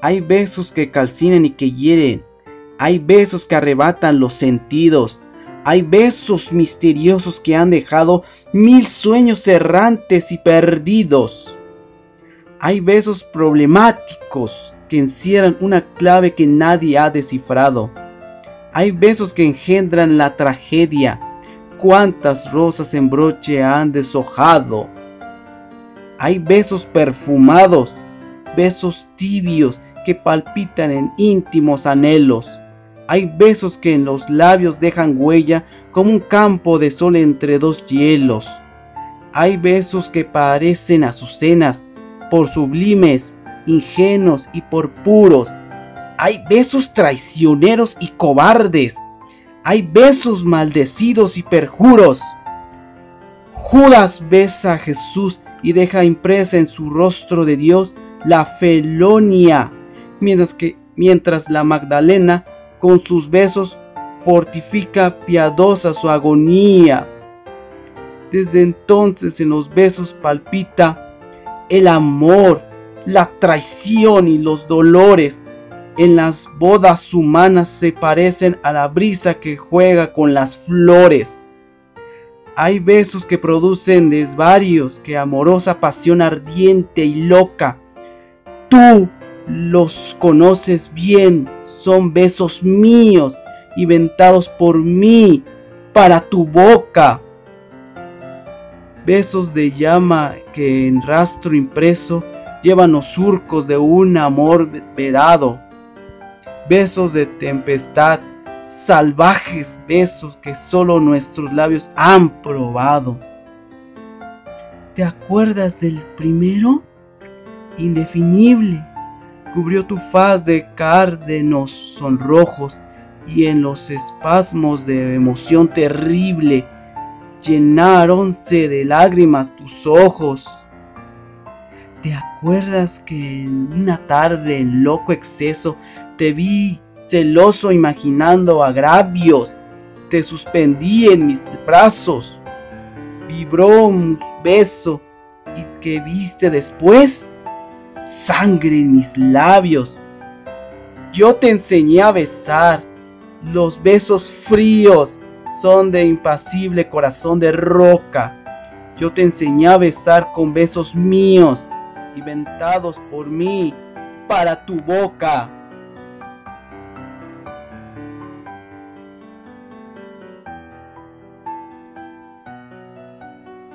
Hay besos que calcinan y que hieren. Hay besos que arrebatan los sentidos. Hay besos misteriosos que han dejado mil sueños errantes y perdidos. Hay besos problemáticos que encierran una clave que nadie ha descifrado. Hay besos que engendran la tragedia. Cuántas rosas en broche han deshojado. Hay besos perfumados, besos tibios que palpitan en íntimos anhelos. Hay besos que en los labios dejan huella como un campo de sol entre dos hielos. Hay besos que parecen azucenas por sublimes, ingenuos y por puros. Hay besos traicioneros y cobardes. Hay besos maldecidos y perjuros. Judas besa a Jesús y deja impresa en su rostro de Dios la felonia mientras que mientras la Magdalena con sus besos fortifica piadosa su agonía. Desde entonces en los besos palpita el amor, la traición y los dolores. En las bodas humanas se parecen a la brisa que juega con las flores. Hay besos que producen desvarios, que amorosa pasión ardiente y loca. Tú, los conoces bien, son besos míos, inventados por mí, para tu boca. Besos de llama que en rastro impreso llevan los surcos de un amor vedado. Besos de tempestad, salvajes besos que solo nuestros labios han probado. ¿Te acuerdas del primero? Indefinible, cubrió tu faz de cárdenos sonrojos y en los espasmos de emoción terrible llenáronse de lágrimas tus ojos. ¿Te acuerdas que en una tarde en loco exceso te vi celoso imaginando agravios? Te suspendí en mis brazos, vibró un beso y que viste después sangre en mis labios. Yo te enseñé a besar. Los besos fríos son de impasible corazón de roca. Yo te enseñé a besar con besos míos, inventados por mí, para tu boca.